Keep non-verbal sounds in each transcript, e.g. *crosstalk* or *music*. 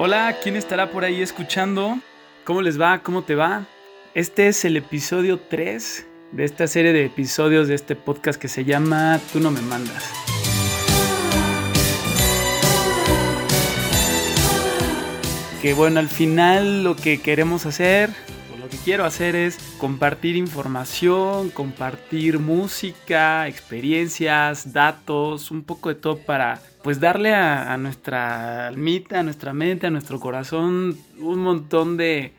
Hola, ¿quién estará por ahí escuchando? ¿Cómo les va? ¿Cómo te va? Este es el episodio 3 de esta serie de episodios de este podcast que se llama Tú no me mandas. Que bueno, al final lo que queremos hacer, lo que quiero hacer es compartir información, compartir música, experiencias, datos, un poco de todo para pues darle a, nuestra almita, a nuestra mente, a nuestro corazón un montón de,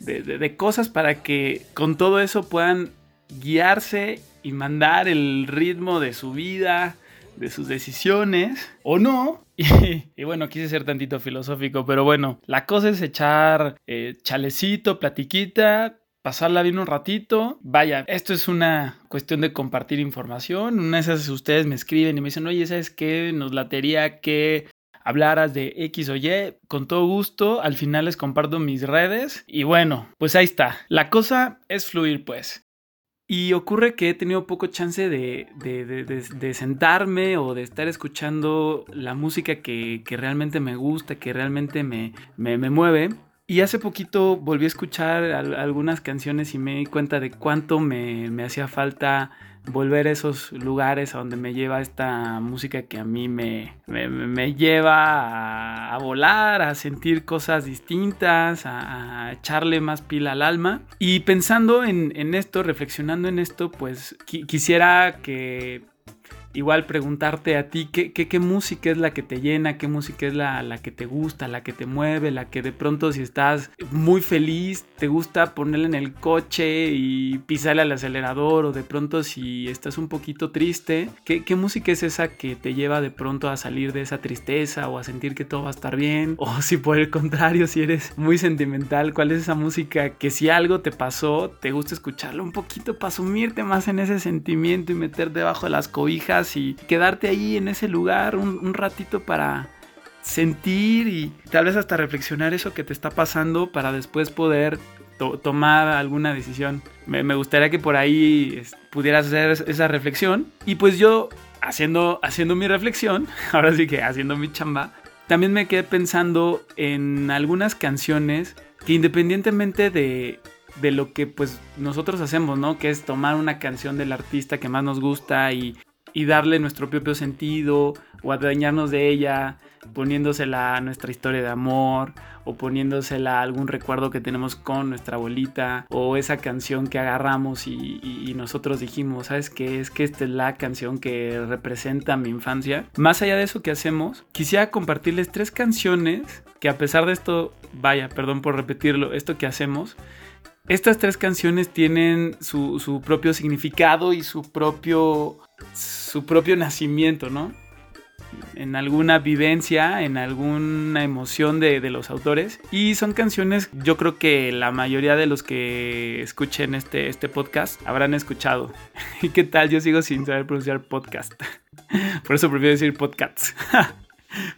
de cosas para que con todo eso puedan guiarse y mandar el ritmo de su vida, de sus decisiones o no. *laughs* Y, bueno, quise ser tantito filosófico, pero bueno, la cosa es echar eh, chalecito, platiquita, pasarla bien un ratito. Vaya, esto es una cuestión de compartir información. Una de esas ustedes me escriben y me dicen, oye, ¿sabes qué? Nos latería que hablaras de X o Y, con todo gusto, al final les comparto mis redes y bueno, pues ahí está. La cosa es fluir pues. Y ocurre que he tenido poco chance de, de, sentarme o de estar escuchando la música que, que realmente me gusta, que realmente me, me, me mueve. Y hace poquito volví a escuchar algunas canciones y me di cuenta de cuánto me, me hacía falta volver a esos lugares a donde me lleva esta música que a mí me, me, lleva a, volar, a sentir cosas distintas, a, echarle más pila al alma. Y pensando en, en esto, reflexionando en esto, pues quisiera que igual preguntarte a ti qué, qué, música es la que te llena, qué música es la, la, que te gusta, la que te mueve, la que de pronto si estás muy feliz te gusta ponerla en el coche y pisarle al acelerador o de pronto si estás un poquito triste, ¿qué, qué música es esa que te lleva de pronto a salir de esa tristeza o a sentir que todo va a estar bien? *laughs* O si por el contrario, si eres muy sentimental, ¿cuál es esa música que si algo te pasó, te gusta escucharlo un poquito para sumirte más en ese sentimiento y meter debajo de las cobijas? Y quedarte ahí en ese lugar un, ratito para sentir y tal vez hasta reflexionar eso que te está pasando para después poder tomar alguna decisión. Me, gustaría que por ahí pudieras hacer esa reflexión y pues yo haciendo, haciendo mi reflexión, *laughs* ahora sí que haciendo mi chamba, también me quedé pensando en algunas canciones que independientemente de, de lo que pues nosotros hacemos, ¿no? Que es tomar una canción del artista que más nos gusta y y darle nuestro propio sentido o adueñarnos de ella poniéndosela a nuestra historia de amor o poniéndosela a algún recuerdo que tenemos con nuestra abuelita o esa canción que agarramos y, nosotros dijimos, ¿sabes qué? Es que esta es la canción que representa mi infancia. Más allá de eso que hacemos, quisiera compartirles tres canciones que a pesar de esto, vaya, perdón por repetirlo, esto que hacemos, estas tres canciones tienen su, su propio significado y su propio su propio nacimiento, ¿no? En alguna vivencia, en alguna emoción de, los autores. Y son canciones, yo creo que la mayoría de los que escuchen este, este podcast habrán escuchado. *laughs* ¿Y qué tal? Yo sigo sin saber pronunciar podcast. *laughs* Por eso prefiero decir podcasts. *laughs*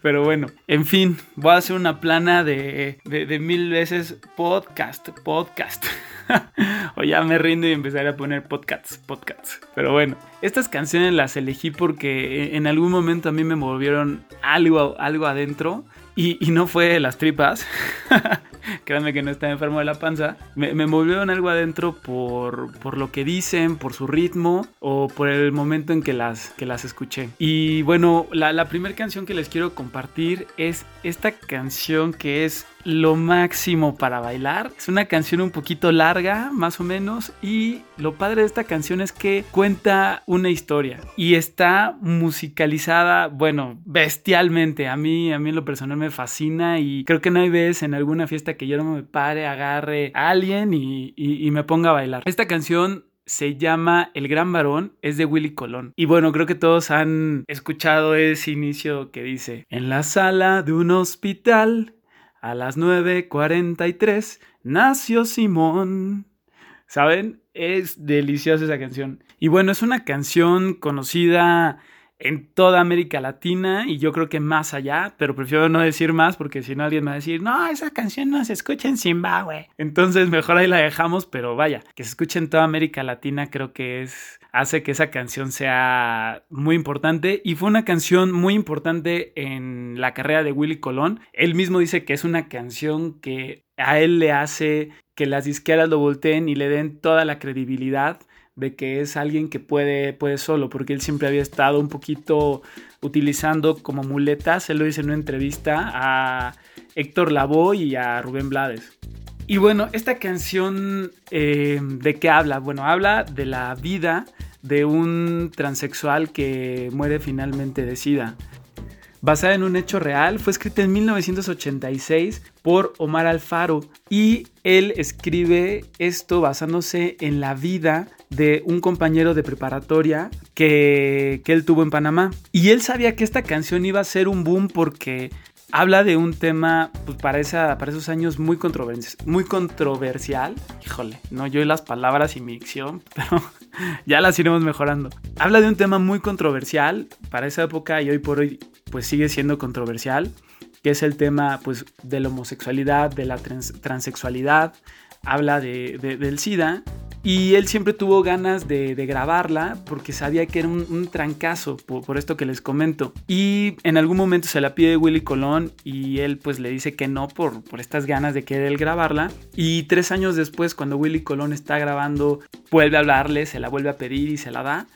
Pero bueno, en fin, voy a hacer una plana de, de mil veces podcast, podcast. *laughs* o ya me rindo y empezaré a poner podcasts, podcasts. Pero bueno, estas canciones las elegí porque en algún momento a mí me volvieron algo, algo adentro. Y, y no fue las tripas, *laughs* *laughs* créanme que no está enfermo de la panza, me, me movieron algo adentro por, por, lo que dicen, por su ritmo o por el momento en que las, que las escuché. Y bueno, la, la primera canción que les quiero compartir es esta canción que es lo máximo para bailar. Es una canción un poquito larga, más o menos, y lo padre de esta canción es que cuenta una historia y está musicalizada, bueno, bestialmente. A mí, a mí en lo personal me fascina y creo que no hay vez en alguna fiesta que yo no me pare, agarre a alguien y, y me ponga a bailar. Esta canción se llama El Gran Varón, es de Willy Colón. Y bueno, creo que todos han escuchado ese inicio que dice, en la sala de un hospital a las 9.43 nació Simón. ¿Saben? Es deliciosa esa canción. Y bueno, es una canción conocida en toda América Latina y yo creo que más allá, pero prefiero no decir más porque si no alguien me va a decir, no, esa canción no se escucha en Zimbabue. Entonces mejor ahí la dejamos, pero vaya, que se escuche en toda América Latina creo que es hace que esa canción sea muy importante y fue una canción muy importante en la carrera de Willy Colón. Él mismo dice que es una canción que a él le hace que las disqueras lo volteen y le den toda la credibilidad de que es alguien que puede, puede solo, porque él siempre había estado un poquito utilizando como muletas, él lo dice en una entrevista a Héctor Lavoe y a Rubén Blades. Y bueno, esta canción, eh, ¿de qué habla? Bueno, habla de la vida de un transexual que muere finalmente de SIDA basada en un hecho real, fue escrita en 1986 por Omar Alfaro y él escribe esto basándose en la vida de un compañero de preparatoria que, él tuvo en Panamá. Y él sabía que esta canción iba a ser un boom porque habla de un tema, pues para, para esos años muy, muy controversial. Híjole, no yo y las palabras y mi dicción, *laughs* pero ya las iremos mejorando. Habla de un tema muy controversial para esa época y hoy por hoy pues sigue siendo controversial, que es el tema pues de la homosexualidad, de la transexualidad, habla de, del SIDA y él siempre tuvo ganas de, grabarla porque sabía que era un, trancazo por, esto que les comento. Y en algún momento se la pide Willy Colón y él pues le dice que no por, por estas ganas de querer grabarla. Y tres años después cuando Willy Colón está grabando vuelve a hablarle, se la vuelve a pedir y se la da.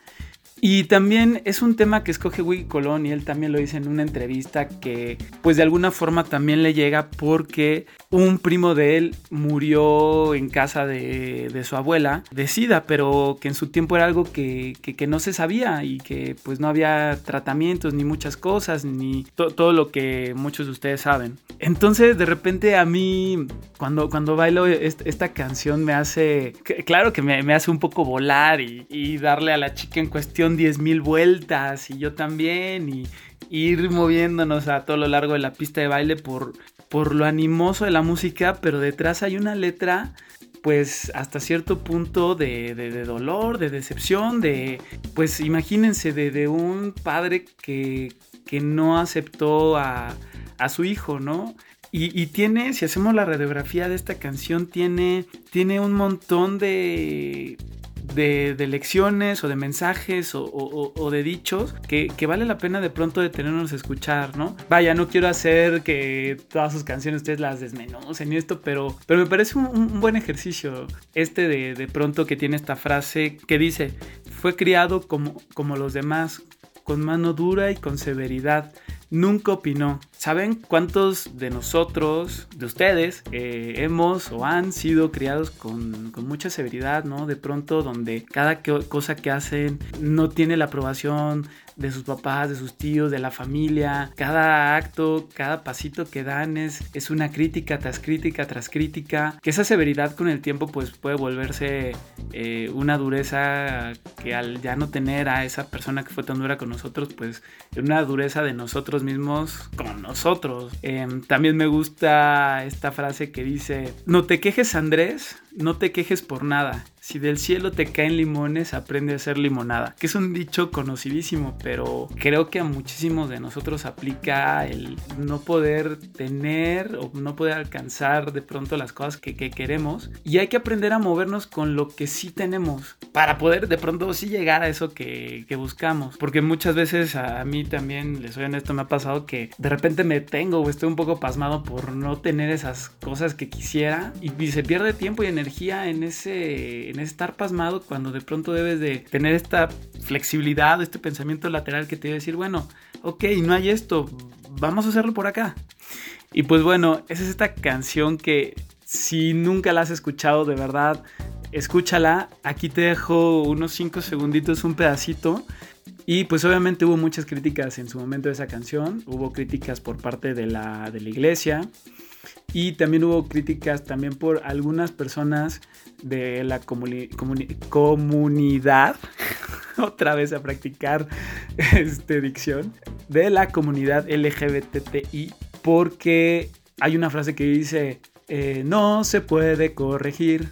Y también es un tema que escoge Willy Colón y él también lo dice en una entrevista que pues de alguna forma también le llega porque un primo de él murió en casa de, su abuela de SIDA, pero que en su tiempo era algo que, no se sabía y que pues no había tratamientos ni muchas cosas ni todo lo que muchos de ustedes saben. Entonces de repente a mí cuando, cuando bailo esta canción me hace, claro que me, hace un poco volar y, y darle a la chica en cuestión 10.000 vueltas y yo también y, ir moviéndonos a todo lo largo de la pista de baile por, por lo animoso de la música, pero detrás hay una letra pues hasta cierto punto de, dolor, de decepción, de, pues imagínense, de, un padre que, que no aceptó a, a, su hijo, ¿no? Y, y, tiene, si hacemos la radiografía de esta canción, tiene, tiene un montón de, de, lecciones o de mensajes o, de dichos que, vale la pena de pronto detenernos a escuchar, ¿no? Vaya, no quiero hacer que todas sus canciones ustedes las desmenucen y esto, pero, pero me parece un, buen ejercicio este de, de, pronto que tiene esta frase que dice, fue criado como, como los demás, con mano dura y con severidad nunca opinó. ¿Saben cuántos de nosotros, de ustedes, eh, hemos o han sido criados con, mucha severidad, ¿no? De pronto donde cada cosa que hacen no tiene la aprobación de sus papás, de sus tíos, de la familia. Cada acto, cada pasito que dan es, es una crítica tras crítica tras crítica. Que esa severidad con el tiempo pues puede volverse eh, una dureza que al ya no tener a esa persona que fue tan dura con nosotros, pues una dureza de nosotros mismos con nosotros. Em, también me gusta esta frase que dice, no te quejes Andrés, no te quejes por nada. Si del cielo te caen limones, aprende a hacer limonada. Que es un dicho conocidísimo, pero creo que a muchísimos de nosotros aplica el no poder tener o no poder alcanzar de pronto las cosas que, queremos. Y hay que aprender a movernos con lo que sí tenemos para poder de pronto sí llegar a eso que, buscamos. Porque muchas veces a, mí también, les soy honesto, me ha pasado que de repente me tengo o estoy un poco pasmado por no tener esas cosas que quisiera y, se pierde tiempo y energía en ese estar pasmado cuando de pronto debes de tener esta flexibilidad, este pensamiento lateral que te a decir, bueno, ok, no hay esto, vamos a hacerlo por acá. Y pues bueno, esa es esta canción que si nunca la has escuchado de verdad, escúchala. Aquí te dejo unos 5 segunditos, un pedacito. Y pues obviamente hubo muchas críticas en su momento de esa canción. Hubo críticas por parte de la, de la iglesia. Y también hubo críticas también por algunas personas de la comunidad, *laughs* otra vez a practicar este, dicción, de la comunidad LGBTI, porque hay una frase que dice, eh, no se puede corregir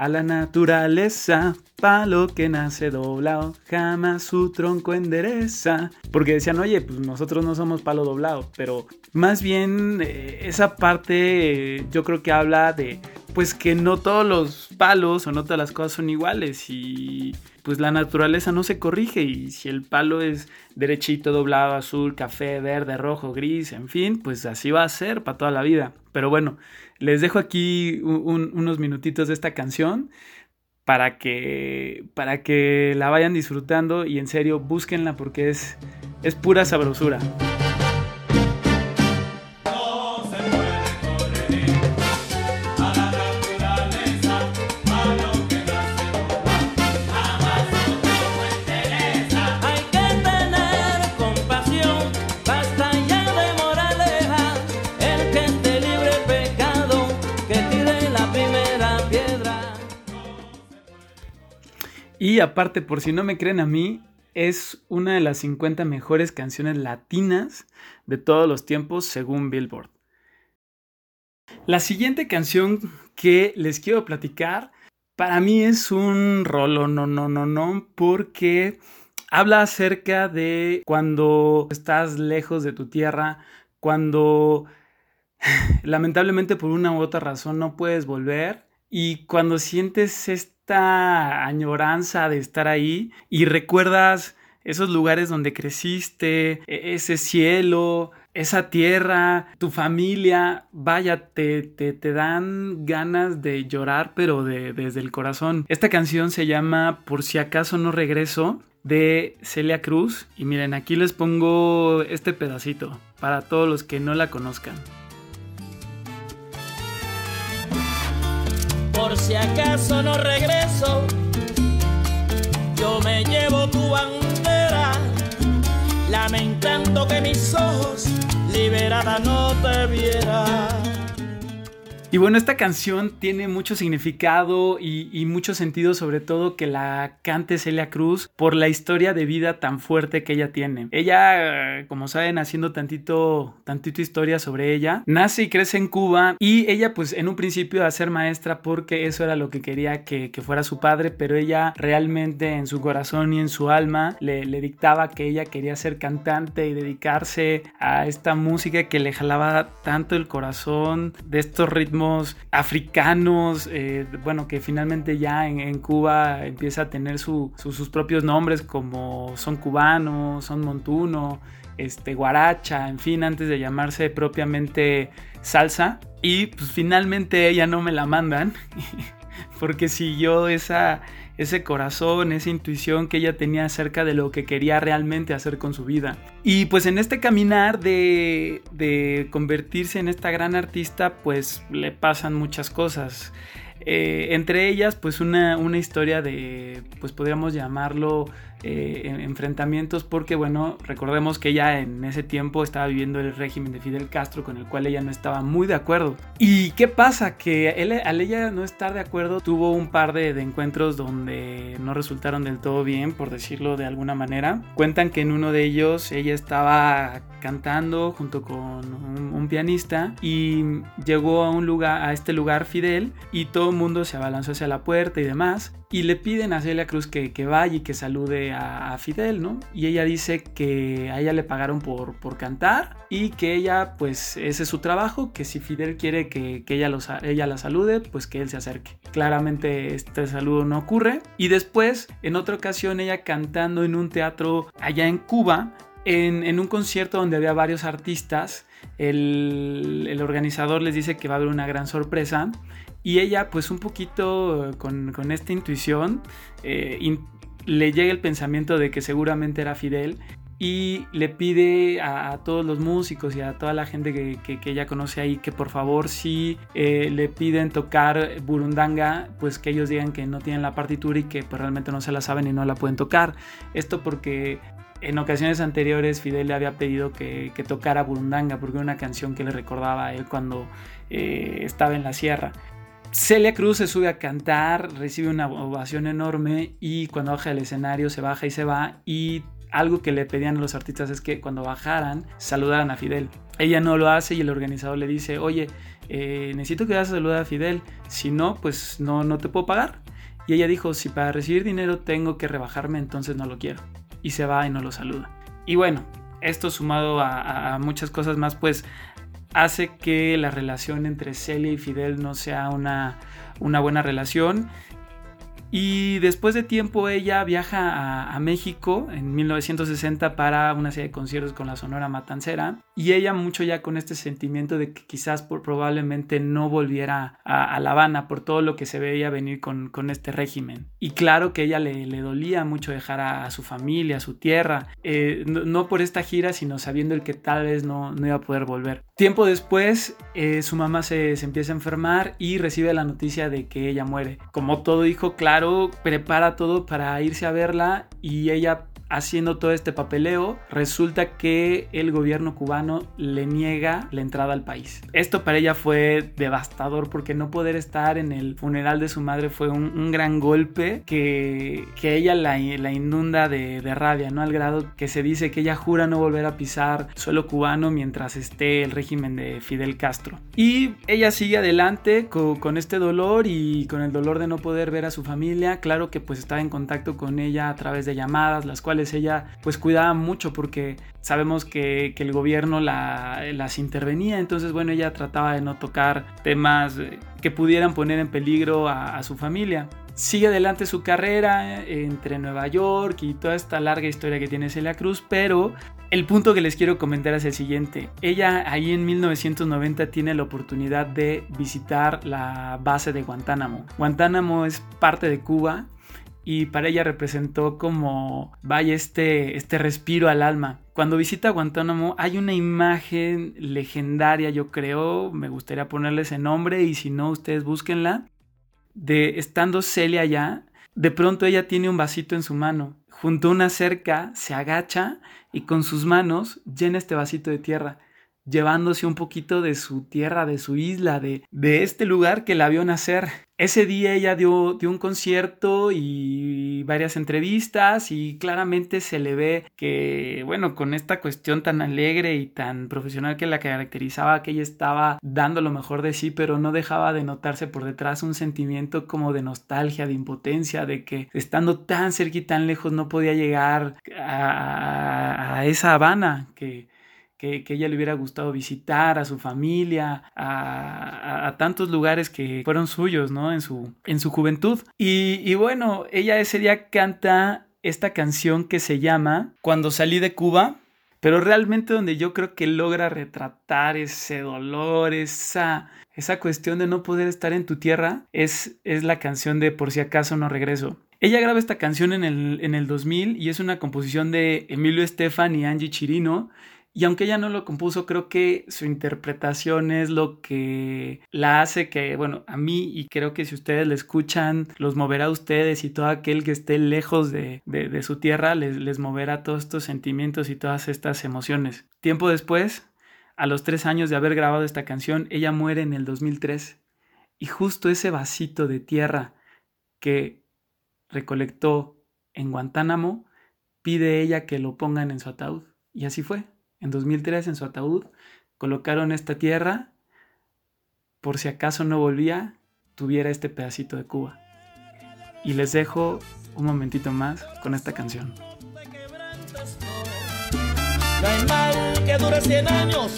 a la naturaleza, palo que nace doblado, jamás su tronco endereza. Porque decían, oye, pues nosotros no somos palo doblado, pero más bien eh, esa parte yo creo que habla de pues que no todos los palos o no todas las cosas son iguales y pues la naturaleza no se corrige y si el palo es derechito, doblado, azul, café, verde, rojo, gris, en fin, pues así va a ser para toda la vida. Pero bueno, les dejo aquí unos minutitos de esta canción para que, para que la vayan disfrutando y en serio búsquenla porque es, es pura sabrosura. Y aparte, por si no me creen a mí, es una de las 50 mejores canciones latinas de todos los tiempos según Billboard. La siguiente canción que les quiero platicar, para mí es un rolo, no, no, no, no, porque habla acerca de cuando estás lejos de tu tierra, cuando *sighs* lamentablemente por una u otra razón no puedes volver y cuando sientes este añoranza de estar ahí y recuerdas esos lugares donde creciste, e-, ese cielo, esa tierra, tu familia, vaya, te, te, dan ganas de llorar, pero de, desde el corazón. Esta canción se llama Por si acaso no regreso de Celia Cruz y miren, aquí les pongo este pedacito para todos los que no la conozcan. Si acaso no regreso, yo me llevo tu bandera, lamentando que mis ojos liberada no te vieran. Y bueno, esta canción tiene mucho significado y, mucho sentido, sobre todo que la cante Celia Cruz por la historia de vida tan fuerte que ella tiene. Ella, como saben, haciendo tantito, tantito historia sobre ella, nace y crece en Cuba y ella pues en un principio a ser maestra porque eso era lo que quería que, fuera su padre, pero ella realmente en su corazón y en su alma le, le dictaba que ella quería ser cantante y dedicarse a esta música que le jalaba tanto el corazón de estos ritmos africanos, eh, bueno, que finalmente ya en, Cuba empieza a tener sus propios nombres como son cubano, son montuno, este, guaracha, en fin, antes de llamarse propiamente salsa. Y pues finalmente ella no me la mandan, *laughs* porque siguió esa ese corazón, esa intuición que ella tenía acerca de lo que quería realmente hacer con su vida. Y pues en este caminar de, de convertirse en esta gran artista, pues le pasan muchas cosas. Eh, entre ellas, pues una, una, historia de, pues podríamos llamarlo eh, enfrentamientos, porque bueno, recordemos que ella en ese tiempo estaba viviendo el régimen de Fidel Castro, con el cual ella no estaba muy de acuerdo. ¿Y qué pasa? Que él, al ella no estar de acuerdo, tuvo un par de, encuentros donde no resultaron del todo bien, por decirlo de alguna manera. Cuentan que en uno de ellos ella estaba cantando junto con un, un pianista y llegó a un lugar, a este lugar Fidel, y todo el mundo se abalanzó hacia la puerta y demás, y le piden a Celia Cruz que, vaya y que salude a, Fidel, ¿no? Y ella dice que a ella le pagaron por, por cantar y que ella, pues ese es su trabajo, que si Fidel quiere que, ella, los, ella la salude, pues que él se acerque. Claramente este saludo no ocurre. Y después, en otra ocasión, ella cantando en un teatro allá en Cuba, en, en un concierto donde había varios artistas, el, el, organizador les dice que va a haber una gran sorpresa y ella, pues un poquito con, esta intuición, eh, le llega el pensamiento de que seguramente era Fidel y le pide a, todos los músicos y a toda la gente que, ella conoce ahí que por favor si eh, le piden tocar burundanga pues que ellos digan que no tienen la partitura y que pues, realmente no se la saben y no la pueden tocar. Esto porque en ocasiones anteriores Fidel le había pedido que, tocara burundanga porque era una canción que le recordaba a él cuando eh, estaba en la sierra Celia Cruz se sube a cantar, recibe una ovación enorme y cuando baja del escenario se baja y se va y algo que le pedían a los artistas es que cuando bajaran saludaran a Fidel. Ella no lo hace y el organizador le dice, oye, eh, necesito que vayas a saludar a Fidel, si no, pues no, no te puedo pagar. Y ella dijo, si para recibir dinero tengo que rebajarme, entonces no lo quiero. Y se va y no lo saluda. Y bueno, esto sumado a, a muchas cosas más, pues hace que la relación entre Celia y Fidel no sea una, una buena relación y después de tiempo ella viaja a, México en 1960 para una serie de conciertos con la Sonora Matancera y ella mucho ya con este sentimiento de que quizás probablemente no volviera a, La Habana por todo lo que se veía venir con, este régimen. Y claro que ella le, dolía mucho dejar a, su familia, a su tierra, eh, no, por esta gira sino sabiendo el que tal vez no, no iba a poder volver. Tiempo después eh, su mamá se, se empieza a enfermar y recibe la noticia de que ella muere. Como todo hijo, claro, prepara todo para irse a verla y ella haciendo todo este papeleo, resulta que el gobierno cubano le niega la entrada al país. Esto para ella fue devastador porque no poder estar en el funeral de su madre fue un, gran golpe que, que ella la, la inunda de, rabia, ¿no? Al grado que se dice que ella jura no volver a pisar suelo cubano mientras esté el régimen de Fidel Castro. Y ella sigue adelante con, con este dolor y con el dolor de no poder ver a su familia. Claro que pues estaba en contacto con ella a través de llamadas, las cuales ella pues cuidaba mucho porque sabemos que, el gobierno las intervenía, entonces bueno, ella trataba de no tocar temas eh, que pudieran poner en peligro a, su familia. Sigue adelante su carrera eh, entre Nueva York y toda esta larga historia que tiene Celia Cruz, pero el punto que les quiero comentar es el siguiente. Ella ahí en 1990 tiene la oportunidad de visitar la base de Guantánamo. Guantánamo es parte de Cuba y para ella representó como, vaya, este, este respiro al alma. Cuando visita Guantánamo hay una imagen legendaria, yo creo, me gustaría ponerle ese nombre y si no, ustedes búsquenla, de estando Celia allá, de pronto ella tiene un vasito en su mano, junto a una cerca, se agacha y con sus manos llena este vasito de tierra llevándose un poquito de su tierra, de su isla, de, de este lugar que la vio nacer. Ese día ella dio, un concierto y varias entrevistas y claramente se le ve que, bueno, con esta cuestión tan alegre y tan profesional que la caracterizaba, que ella estaba dando lo mejor de sí, pero no dejaba de notarse por detrás un sentimiento como de nostalgia, de impotencia, de que estando tan cerca y tan lejos no podía llegar a, a esa Habana que que, ella le hubiera gustado visitar, a su familia, a, tantos lugares que fueron suyos, ¿no? En su, en su juventud. Y, y bueno, ella ese día canta esta canción que se llama Cuando salí de Cuba, pero realmente donde yo creo que logra retratar ese dolor, esa, esa cuestión de no poder estar en tu tierra, es, es la canción de Por si acaso no regreso. Ella graba esta canción en el, en el 2000 y es una composición de Emilio Estefan y Angie Chirino y aunque ella no lo compuso, creo que su interpretación es lo que la hace que, bueno, a mí y creo que si ustedes la escuchan, los moverá a ustedes y todo aquel que esté lejos de, su tierra les, les moverá todos estos sentimientos y todas estas emociones. Tiempo después, a los tres años de haber grabado esta canción, ella muere en el 2003. Y justo ese vasito de tierra que recolectó en Guantánamo, pide ella que lo pongan en su ataúd. Y así fue. En 2003 en su ataúd colocaron esta tierra por si acaso no volvía, tuviera este pedacito de Cuba. Y les dejo un momentito más con esta canción. No hay mal que dure 100 años,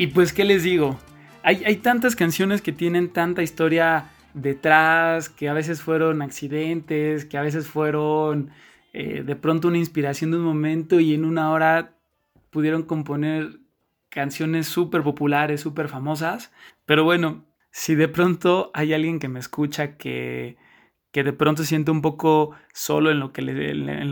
Y pues, ¿qué les digo? Hay, tantas canciones que tienen tanta historia detrás, que a veces fueron accidentes, que a veces fueron eh, de pronto una inspiración de un momento y en una hora pudieron componer canciones súper populares, súper famosas. Pero bueno, si de pronto hay alguien que me escucha que, que de pronto siente un poco solo en lo que le... En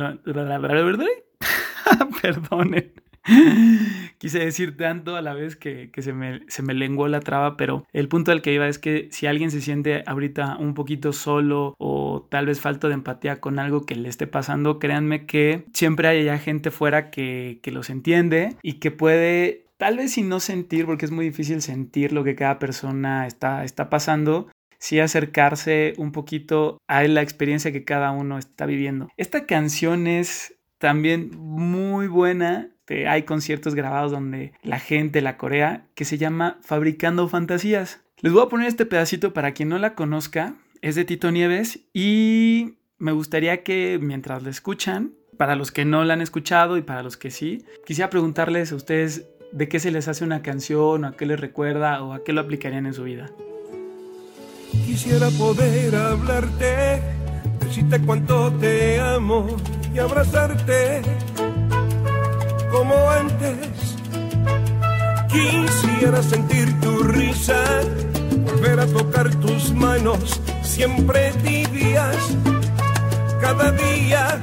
*laughs* Perdonen. *laughs* Quise decir tanto a la vez que, se, me, se me lenguó la traba, pero el punto al que iba es que si alguien se siente ahorita un poquito solo o tal vez falta de empatía con algo que le esté pasando, créanme que siempre hay ya gente fuera que, que los entiende y que puede tal vez sin no sentir, porque es muy difícil sentir lo que cada persona está, está pasando, sí acercarse un poquito a la experiencia que cada uno está viviendo. Esta canción es también muy buena. Hay conciertos grabados donde la gente la corea que se llama Fabricando Fantasías. Les voy a poner este pedacito para quien no la conozca. Es de Tito Nieves y me gustaría que mientras la escuchan, para los que no la han escuchado y para los que sí, quisiera preguntarles a ustedes de qué se les hace una canción, o a qué les recuerda o a qué lo aplicarían en su vida. Quisiera poder hablarte, decirte cuánto te amo y abrazarte como antes. Quisiera sentir tu risa, volver a tocar tus manos, siempre tibias, cada día.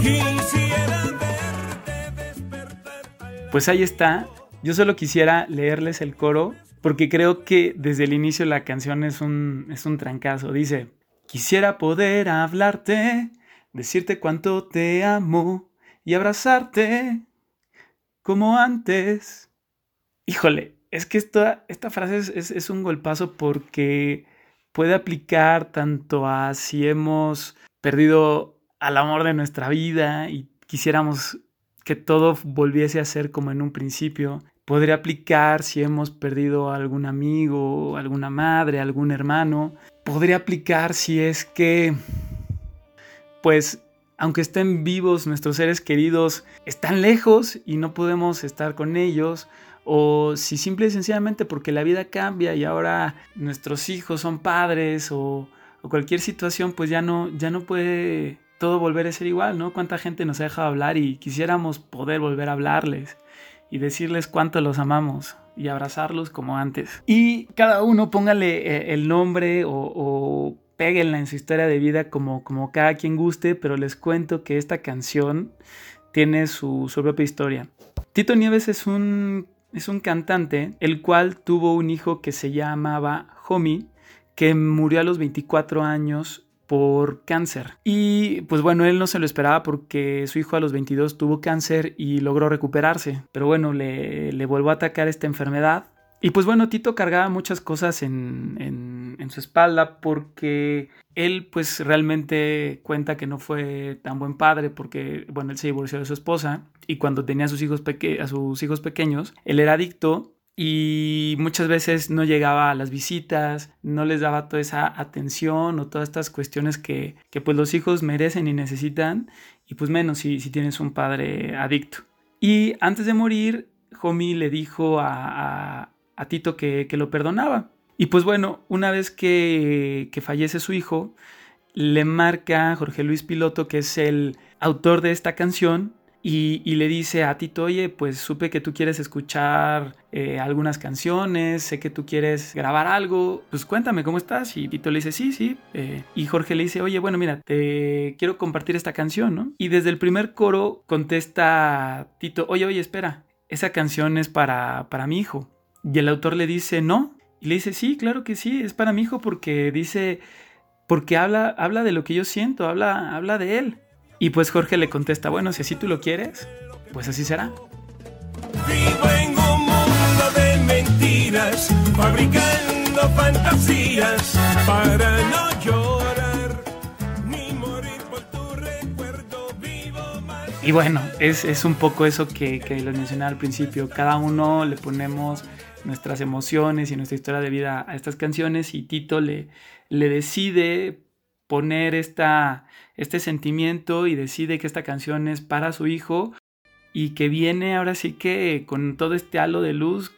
Quisiera verte despertar. Pues ahí está. Yo solo quisiera leerles el coro porque creo que desde el inicio la canción es un, es un trancazo. Dice, quisiera poder hablarte, decirte cuánto te amo y abrazarte como antes. Híjole, es que esta, esta frase es, es un golpazo porque puede aplicar tanto a si hemos perdido al amor de nuestra vida y quisiéramos que todo volviese a ser como en un principio, podría aplicar si hemos perdido a algún amigo, alguna madre, algún hermano. Podría aplicar si es que, pues, aunque estén vivos nuestros seres queridos, están lejos y no podemos estar con ellos. O si simple y sencillamente porque la vida cambia y ahora nuestros hijos son padres o, cualquier situación, pues ya no, ya no puede todo volver a ser igual, ¿no? Cuánta gente nos ha dejado hablar y quisiéramos poder volver a hablarles y decirles cuánto los amamos y abrazarlos como antes. Y cada uno póngale eh, el nombre o péguenla en su historia de vida como, como cada quien guste, pero les cuento que esta canción tiene su, propia historia. Tito Nieves es un, es un cantante el cual tuvo un hijo que se llamaba Homie, que murió a los 24 años por cáncer. Y pues bueno, él no se lo esperaba porque su hijo a los 22 tuvo cáncer y logró recuperarse. Pero bueno, le, le volvió a atacar esta enfermedad. Y pues bueno, Tito cargaba muchas cosas en, en, en, su espalda porque él pues realmente cuenta que no fue tan buen padre porque bueno, él se divorció de su esposa y cuando tenía a sus hijos, a sus hijos pequeños, él era adicto y muchas veces no llegaba a las visitas, no les daba toda esa atención o todas estas cuestiones que, que pues los hijos merecen y necesitan y pues menos si, tienes un padre adicto. Y antes de morir, Homie le dijo a, a Tito que, que, lo perdonaba. Y pues bueno, una vez que, que fallece su hijo, le marca Jorge Luis Piloto, que es el autor de esta canción, y, y, le dice a Tito, oye, pues supe que tú quieres escuchar eh, algunas canciones, sé que tú quieres grabar algo, pues cuéntame cómo estás. Y Tito le dice, sí, sí. Eh, y Jorge le dice, oye, bueno, mira, te quiero compartir esta canción, ¿no? Y desde el primer coro contesta Tito, oye, oye, espera, esa canción es para, para mi hijo. Y el autor le dice, no. Y le dice, sí, claro que sí, es para mi hijo porque dice, porque habla, habla de lo que yo siento, habla, habla de él. Y pues Jorge le contesta, bueno, si así tú lo quieres, pues así será. Vivo en un mundo de mentiras, fabricando fantasías para no Y bueno, es, es un poco eso que, que les mencioné al principio. Cada uno le ponemos nuestras emociones y nuestra historia de vida a estas canciones y Tito le, le decide poner esta, este sentimiento y decide que esta canción es para su hijo y que viene ahora sí que con todo este halo de luz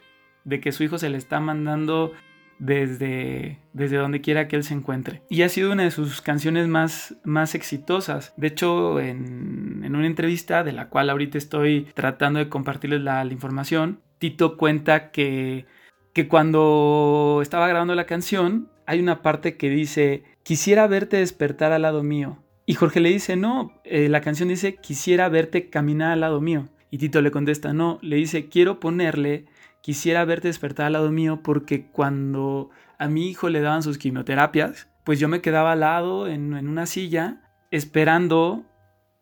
de que su hijo se le está mandando desde, desde donde quiera que él se encuentre. Y ha sido una de sus canciones más, más exitosas. De hecho, en, en una entrevista de la cual ahorita estoy tratando de compartirles la, información, Tito cuenta que, que cuando estaba grabando la canción, hay una parte que dice, quisiera verte despertar al lado mío. Y Jorge le dice, no, eh, la canción dice, quisiera verte caminar al lado mío. Y Tito le contesta, no, le dice, quiero ponerle, quisiera verte despertar al lado mío porque cuando a mi hijo le daban sus quimioterapias, pues yo me quedaba al lado en, una silla esperando,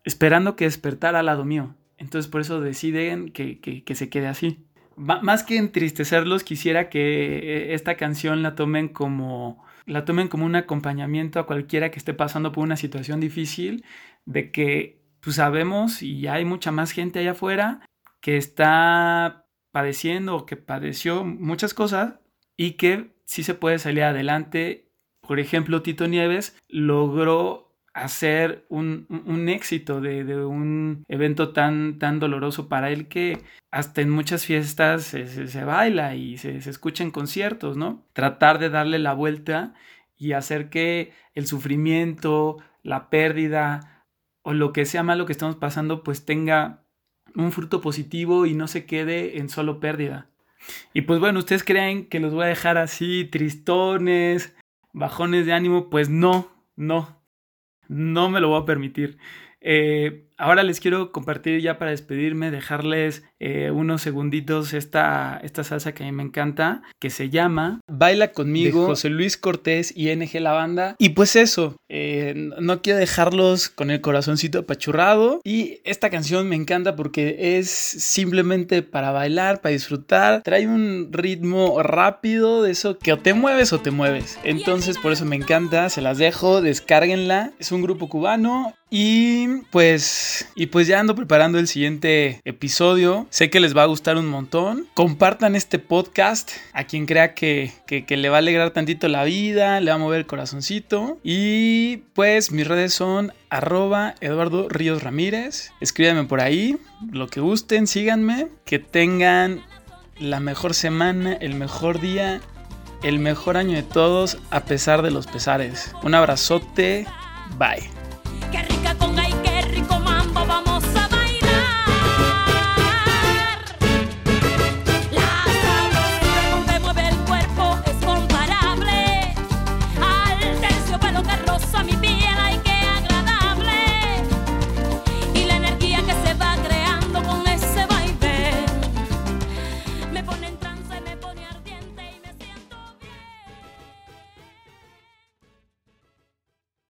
esperando que despertara al lado mío. Entonces por eso deciden que, que se quede así. Más que entristecerlos, quisiera que eh, esta canción la tomen como la tomen como un acompañamiento a cualquiera que esté pasando por una situación difícil, de que pues sabemos y hay mucha más gente allá afuera que está padeciendo o que padeció muchas cosas y que sí se puede salir adelante. Por ejemplo, Tito Nieves logró hacer un, éxito de, un evento tan, tan doloroso para él que hasta en muchas fiestas se, baila y se, se escucha en conciertos, ¿no? Tratar de darle la vuelta y hacer que el sufrimiento, la pérdida o lo que sea malo que estamos pasando pues tenga un fruto positivo y no se quede en solo pérdida. Y pues bueno, ustedes creen que los voy a dejar así tristones, bajones de ánimo, pues no, no, no me lo voy a permitir. Eh, ahora les quiero compartir ya para despedirme, dejarles eh, unos segunditos esta, esta salsa que a mí me encanta, que se llama Baila conmigo, José Luis Cortés y NG La Banda. Y pues eso, eh, no quiero dejarlos con el corazoncito apachurrado. Y esta canción me encanta porque es simplemente para bailar, para disfrutar. Trae un ritmo rápido de eso que o te mueves o te mueves. Entonces por eso me encanta, se las dejo, descárguenla. Es un grupo cubano y pues, y pues ya ando preparando el siguiente episodio. Sé que les va a gustar un montón. Compartan este podcast a quien crea que, que, le va a alegrar tantito la vida, le va a mover el corazoncito. Y pues mis redes son arroba Eduardo Ríos Ramírez. Escríbanme por ahí, lo que gusten, síganme. Que tengan la mejor semana, el mejor día, el mejor año de todos, a pesar de los pesares. Un abrazote, bye.